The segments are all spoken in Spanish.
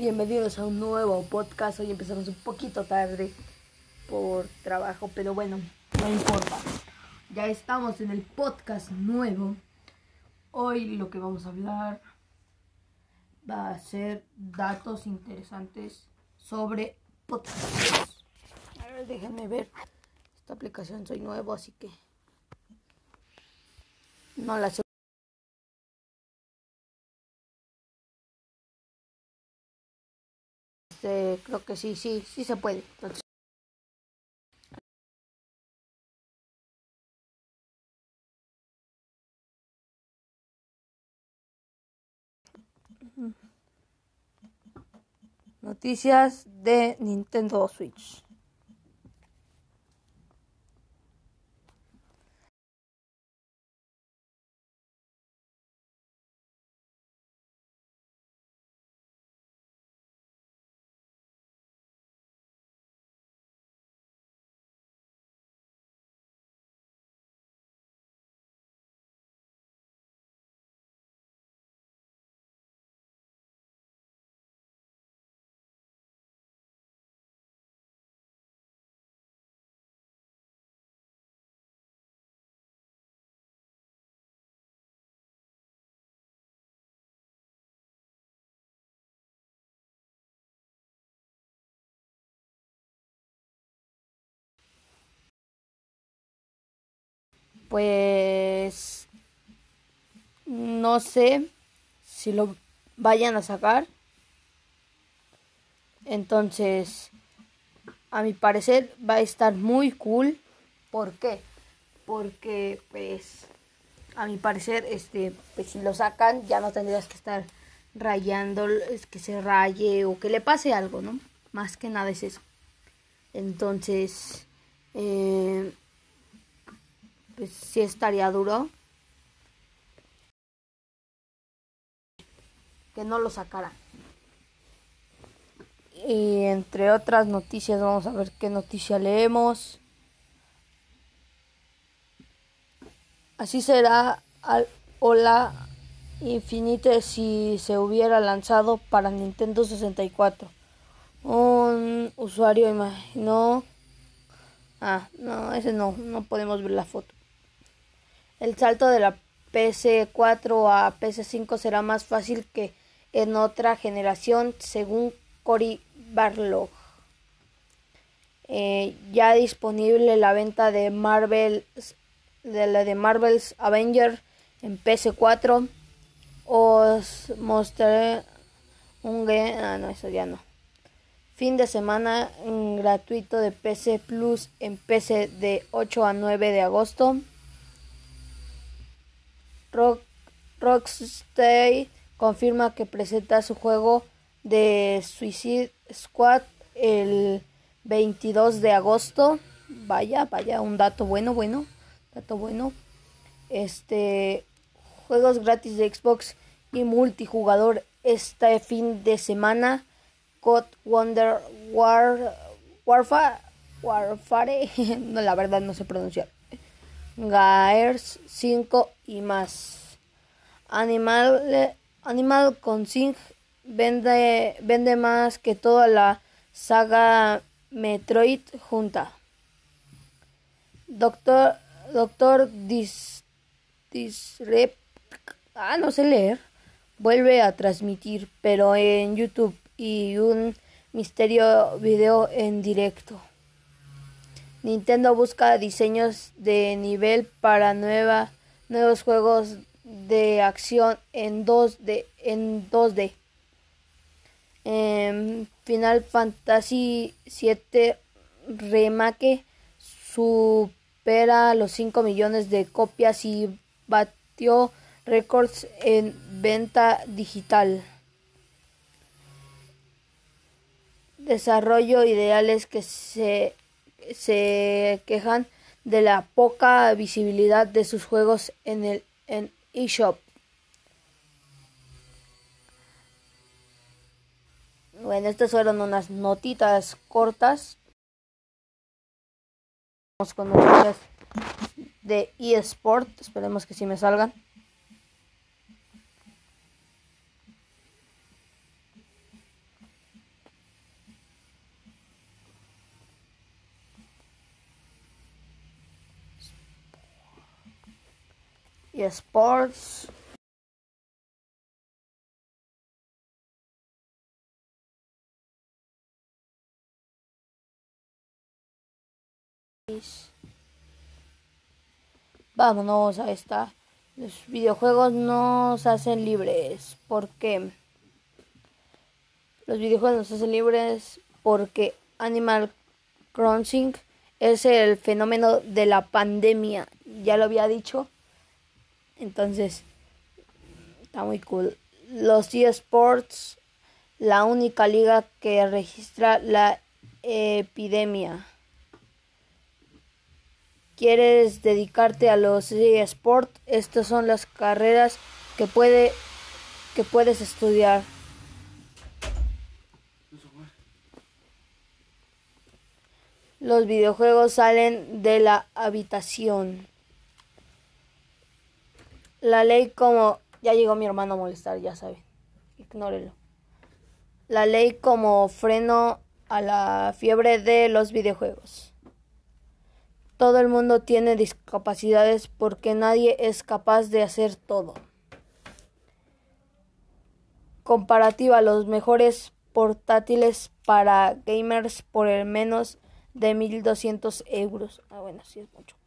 Bienvenidos a un nuevo podcast. Hoy empezamos un poquito tarde por trabajo, pero bueno, no importa. Ya estamos en el podcast nuevo. Hoy lo que vamos a hablar va a ser datos interesantes sobre podcasts. A ver, déjenme ver. Esta aplicación soy nuevo, así que no la sé. Este, creo que sí, sí, sí se puede. Entonces, Noticias de Nintendo Switch. Pues no sé si lo vayan a sacar. Entonces, a mi parecer va a estar muy cool. ¿Por qué? Porque pues a mi parecer este pues si lo sacan ya no tendrías que estar rayando es que se raye o que le pase algo, ¿no? Más que nada es eso. Entonces, eh, pues sí estaría duro que no lo sacara. Y entre otras noticias, vamos a ver qué noticia leemos. Así será al Hola Infinite si se hubiera lanzado para Nintendo 64. Un usuario imaginó... Ah, no, ese no, no podemos ver la foto. El salto de la PS4 a PS5 será más fácil que en otra generación, según Cory Barlog. Eh, ya disponible la venta de Marvel de la de Marvel's Avenger en PS4 os mostraré un ah no eso ya no. Fin de semana gratuito de PC Plus en PC de 8 a 9 de agosto Rock, Rocksteady confirma que presenta su juego de Suicide Squad el 22 de agosto. Vaya, vaya, un dato bueno, bueno, dato bueno. Este juegos gratis de Xbox y multijugador este fin de semana. God Wonder War Warfare Warfare, no la verdad no sé pronunciar. Gaers 5 y más. Animal, Animal Crossing vende, vende más que toda la saga Metroid junta. Doctor, Doctor Dis, Disrep, ah, no sé leer, vuelve a transmitir, pero en YouTube y un misterio video en directo. Nintendo busca diseños de nivel para nueva, nuevos juegos de acción en 2D. En 2D. Em, Final Fantasy VII Remake supera los 5 millones de copias y batió récords en venta digital. Desarrollo ideales que se se quejan de la poca visibilidad de sus juegos en el en eShop. Bueno, estas fueron unas notitas cortas. Vamos con noticias de eSport. Esperemos que sí me salgan. eSports. Vámonos a esta. Los videojuegos nos hacen libres. ¿Por qué? Los videojuegos nos hacen libres porque Animal Crossing es el fenómeno de la pandemia. Ya lo había dicho. Entonces, está muy cool. Los eSports, la única liga que registra la epidemia. ¿Quieres dedicarte a los eSports? Estas son las carreras que, puede, que puedes estudiar. Los videojuegos salen de la habitación. La ley como... Ya llegó mi hermano a molestar, ya sabe. Ignórelo. La ley como freno a la fiebre de los videojuegos. Todo el mundo tiene discapacidades porque nadie es capaz de hacer todo. Comparativa, los mejores portátiles para gamers por el menos de 1200 euros. Ah, bueno, sí es mucho.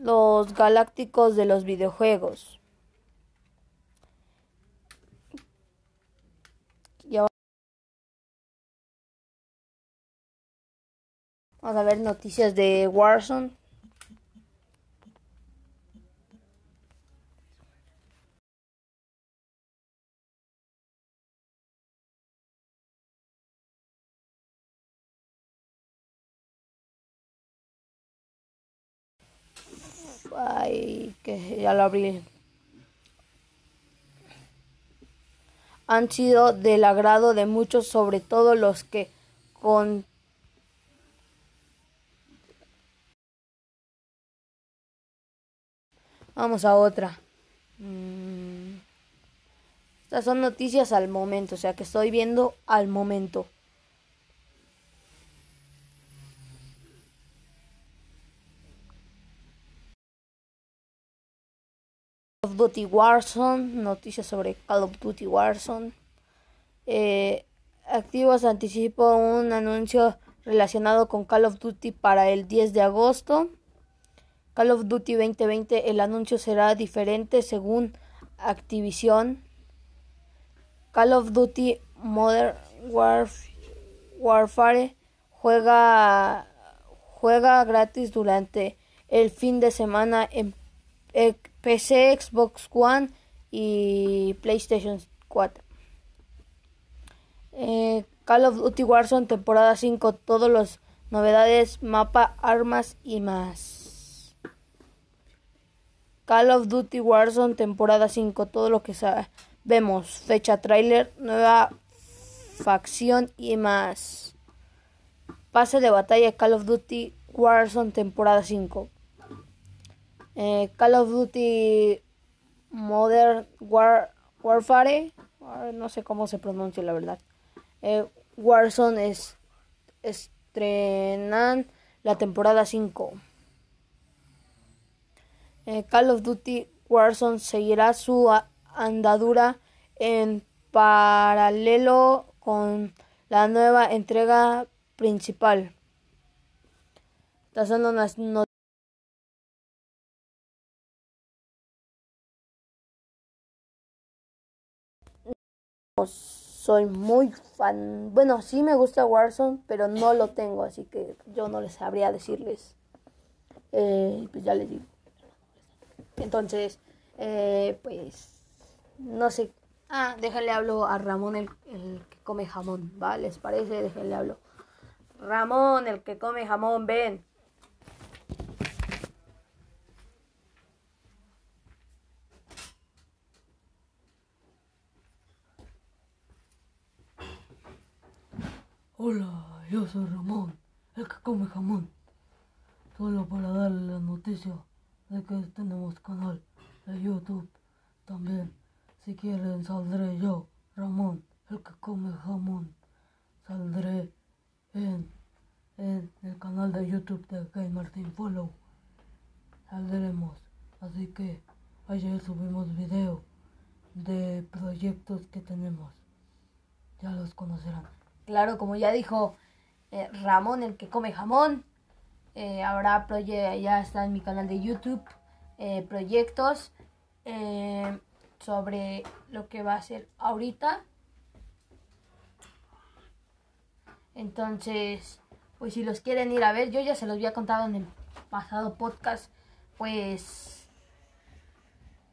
Los galácticos de los videojuegos. Vamos a ver noticias de Warzone. Ay, que ya lo abrí. Han sido del agrado de muchos, sobre todo los que con Vamos a otra. Mm. Estas son noticias al momento, o sea que estoy viendo al momento. Duty Warzone, noticias sobre Call of Duty Warzone. Eh, Activos anticipo un anuncio relacionado con Call of Duty para el 10 de agosto. Call of Duty 2020 el anuncio será diferente según Activision. Call of Duty Modern Warfare juega, juega gratis durante el fin de semana en PC, Xbox One y PlayStation 4. Eh, Call of Duty Warzone temporada 5, todos los novedades, mapa, armas y más. Call of Duty Warzone temporada 5, todo lo que sabemos, fecha, trailer, nueva facción y más. Pase de batalla Call of Duty Warzone temporada 5. Eh, Call of Duty Modern Warfare, no sé cómo se pronuncia la verdad. Eh, Warzone es, estrenan la temporada 5. Eh, Call of Duty Warzone seguirá su andadura en paralelo con la nueva entrega principal. Estas son unas soy muy fan. Bueno, sí me gusta Warzone, pero no lo tengo, así que yo no les sabría decirles. Eh, pues ya les digo. Entonces, eh, pues, no sé. Ah, déjale hablo a Ramón, el, el que come jamón, ¿va? ¿Les parece? Déjale hablo. Ramón, el que come jamón, ven. Hola, yo soy Ramón, el que come jamón. Solo para darle la noticia de que tenemos canal de YouTube también. Si quieren saldré yo, Ramón, el que come jamón. Saldré en, en el canal de YouTube de Game Martin Follow. Saldremos Así que ayer subimos video de proyectos que tenemos. Ya los conocerán. Claro, como ya dijo eh, Ramón, el que come jamón, eh, proye ya está en mi canal de YouTube, eh, proyectos sobre lo que va a ser ahorita. Entonces, pues si los quieren ir a ver, yo ya se los había contado en el pasado podcast, pues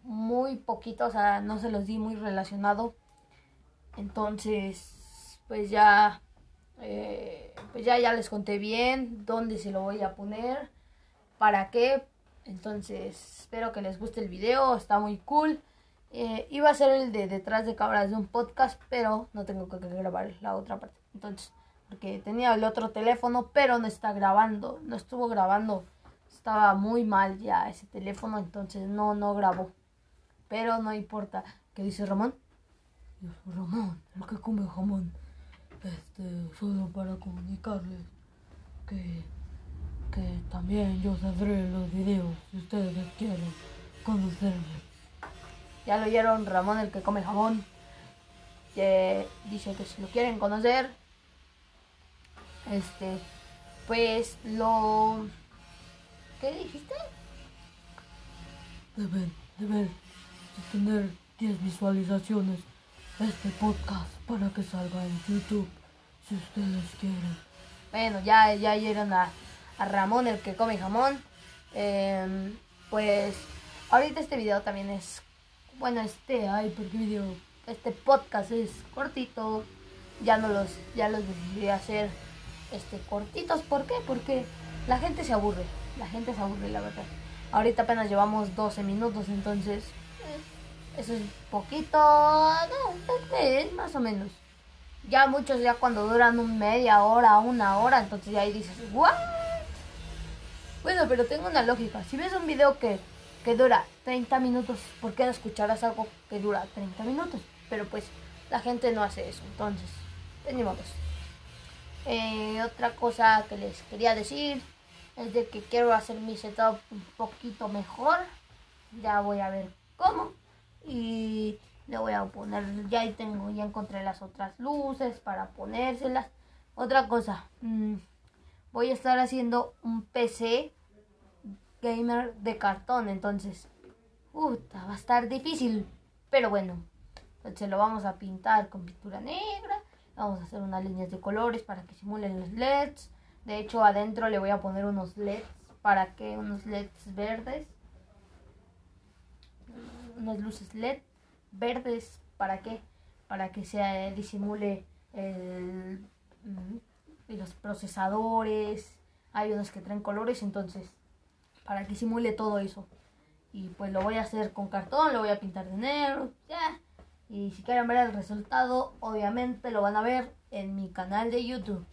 muy poquito, o sea, no se los di muy relacionado. Entonces, pues ya, eh, pues ya, ya les conté bien dónde se lo voy a poner, para qué. Entonces, espero que les guste el video, está muy cool. Eh, iba a ser el de detrás de cámaras de un podcast, pero no tengo que grabar la otra parte. Entonces, porque tenía el otro teléfono, pero no está grabando, no estuvo grabando. Estaba muy mal ya ese teléfono, entonces no, no grabó. Pero no importa. ¿Qué dice Ramón? Ramón, el que come jamón. Este, solo para comunicarles que, que también yo saldré los videos si ustedes quieren conocerme. Ya lo oyeron Ramón, el que come jamón. Que dice que si lo quieren conocer, este, pues lo... ¿Qué dijiste? Deben, deben de tener 10 visualizaciones este podcast para que salga en YouTube si ustedes quieren. Bueno, ya, ya a, Ramón, el que come jamón. Em, pues ahorita este video también es, bueno, este, ay, ¿por qué video? Este podcast es cortito. Ya no los, ya los decidí hacer este cortitos. ¿Por qué? Porque la gente se aburre. La gente se aburre, la verdad. Ahorita apenas llevamos 12 minutos, entonces eh, eso es poquito, no, es más o menos. Ya muchos ya cuando duran un media hora, una hora, entonces ya ahí dices, ¿what? Bueno, pero tengo una lógica. Si ves un video que, que dura 30 minutos, ¿por qué no escucharás algo que dura 30 minutos? Pero pues la gente no hace eso, entonces, tenemos. Eh, otra cosa que les quería decir es de que quiero hacer mi setup un poquito mejor. Ya voy a ver cómo. Y le voy a poner, ya tengo, ya encontré las otras luces para ponérselas. Otra cosa, mmm, voy a estar haciendo un PC gamer de cartón, entonces, va a estar difícil. Pero bueno, entonces lo vamos a pintar con pintura negra. Vamos a hacer unas líneas de colores para que simulen los LEDs. De hecho, adentro le voy a poner unos LEDs para que unos LEDs verdes. Unas luces LED verdes. ¿Para qué? Para que se disimule el, los procesadores. Hay unos que traen colores, entonces, para que simule todo eso. Y pues lo voy a hacer con cartón, lo voy a pintar de negro. Y si quieren ver el resultado, obviamente lo van a ver en mi canal de YouTube.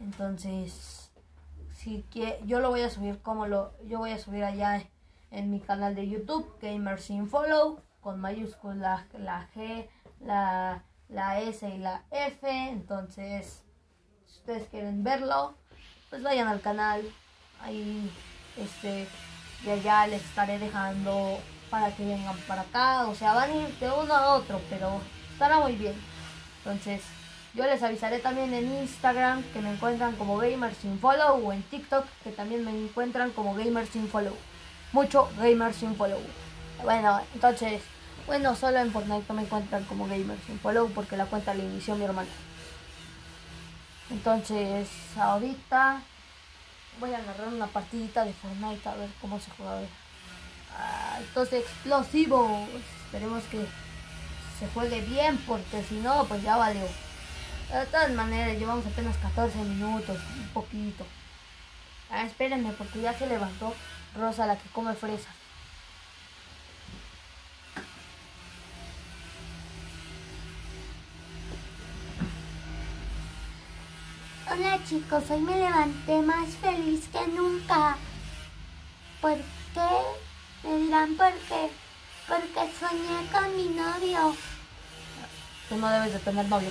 Entonces, si yo lo voy a subir como lo yo voy a subir allá en mi canal de YouTube, Gamer Sin Follow, con mayúsculas la G, la, la S y la F. Entonces, si ustedes quieren verlo, pues vayan al canal. Ahí, este, de allá les estaré dejando para que vengan para acá. O sea, van a ir de uno a otro, pero estará muy bien. Entonces, yo les avisaré también en Instagram que me encuentran como Gamer Sin Follow o en TikTok que también me encuentran como Gamer Sin Follow. Mucho Gamer Sin Follow. Bueno, entonces, bueno, solo en Fortnite no me encuentran como Gamer Sin Follow porque la cuenta la inició mi hermano. Entonces, ahorita voy a agarrar una partidita de Fortnite a ver cómo se juega. Ah, entonces, explosivo. Esperemos que se juegue bien porque si no, pues ya valió. De todas maneras, llevamos apenas 14 minutos, un poquito. Ah, espérenme, porque ya se levantó Rosa, la que come fresa. Hola chicos, hoy me levanté más feliz que nunca. ¿Por qué? Me dirán por qué. Porque soñé con mi novio. Tú no debes de tener novio.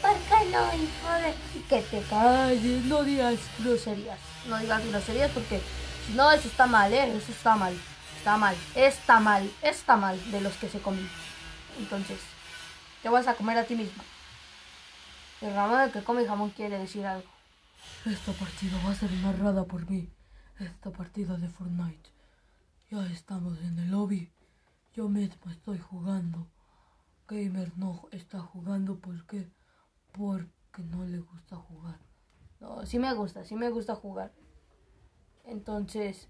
¿Por qué no, hijo de...? Que te calles, no digas groserías. No digas groserías porque si no, eso está mal, ¿eh? Eso está mal. Está mal, está mal, está mal de los que se comen. Entonces, te vas a comer a ti mismo. El Ramón el que come jamón quiere decir algo. Esta partida va a ser narrada por mí. Esta partida de Fortnite. Ya estamos en el lobby. Yo mismo estoy jugando. Gamer no está jugando ¿por qué? Porque no le gusta jugar. No, sí me gusta, sí me gusta jugar. Entonces,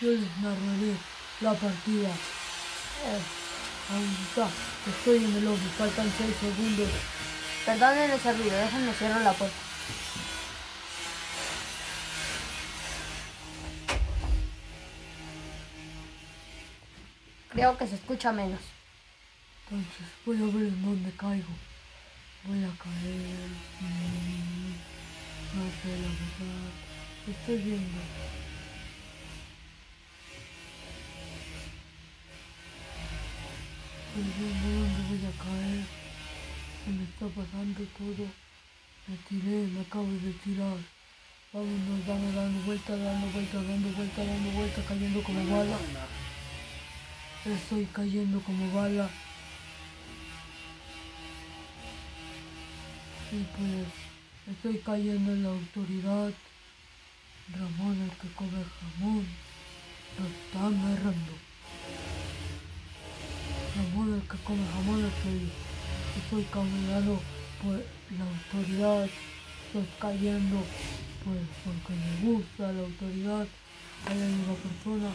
Yo les narraré la partida. eh, Ahí está. Estoy en el lobby. Faltan 6 segundos. perdonen ese ruido, déjenme cerrar la puerta. Creo que se escucha menos. Entonces voy a ver en dónde caigo. Voy a caer. mm, no sé la verdad. Estoy viendo. Dónde caer. Se me está pasando todo. Me tiré, me acabo de tirar. Vámonos, vamos dando vueltas, dando vueltas, dando vueltas, dando vueltas, cayendo como bala. Estoy cayendo como bala. Y pues estoy cayendo en la autoridad. Ramón el que come jamón lo está amarrando. El que come jamón estoy, estoy caminando por la autoridad. Estoy cayendo pues porque me gusta la autoridad. Hay una persona.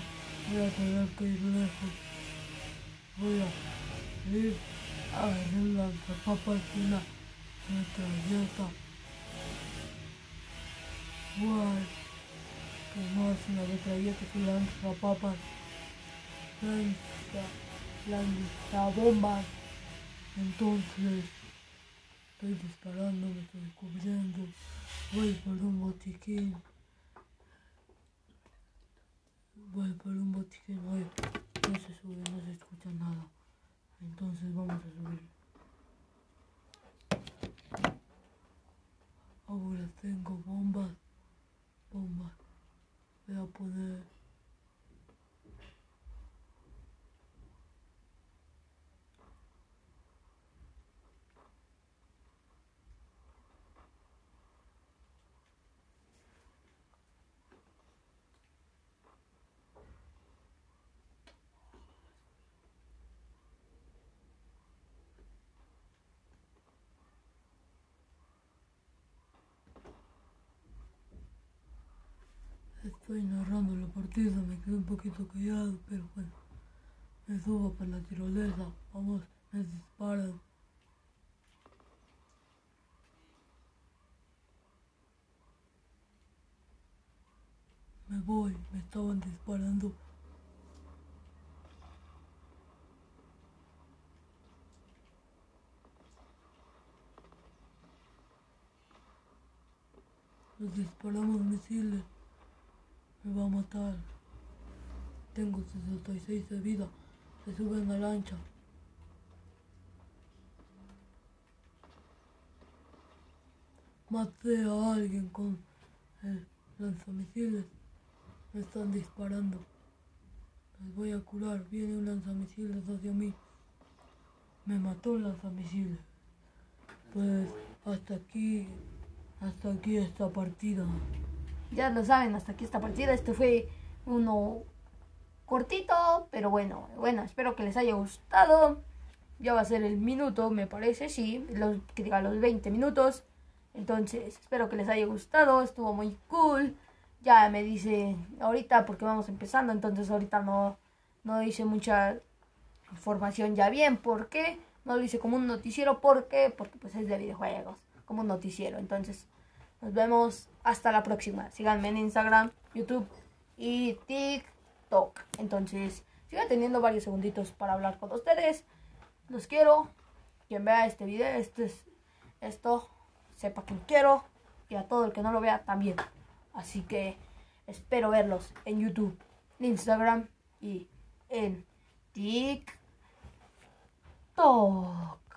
Voy a tener que ir lejos. Voy a ir a agarrar un lanzapapas y una metralleta. Guay. Que más una metralleta y un Lanza, lanzabombas. Entonces, estoy disparando, me estoy cubriendo. Voy por un botiquín. Voy por un botiquín, voy. No se sube, no se escucha nada. Entonces vamos a subir. Ahora tengo bombas. Bombas. Voy a poner. Estoy narrando la partida, me quedé un poquito callado, pero bueno. Me subo para la tirolesa. Vamos, me disparan. Me voy, me estaban disparando. Nos disparamos misiles. Me va a matar. Tengo 66 de vida. Se sube en la lancha. Maté a alguien con el lanzamisiles. Me están disparando. Les voy a curar. Viene un lanzamisiles hacia mí. Me mató el lanzamisiles. Pues hasta aquí, hasta aquí esta partida. Ya lo saben, hasta aquí esta partida. Este fue uno cortito, pero bueno, bueno, espero que les haya gustado. Ya va a ser el minuto, me parece, sí, los, que diga los 20 minutos. Entonces, espero que les haya gustado, estuvo muy cool. Ya me dice ahorita porque vamos empezando, entonces ahorita no, no hice mucha información ya bien. ¿Por qué? No lo hice como un noticiero, ¿por qué? Porque pues es de videojuegos, como un noticiero. Entonces, nos vemos hasta la próxima. Síganme en Instagram, YouTube y TikTok. Entonces, sigan teniendo varios segunditos para hablar con ustedes. Los quiero. Quien vea este video, este es, esto, sepa que quiero. Y a todo el que no lo vea también. Así que espero verlos en YouTube, en Instagram y en TikTok.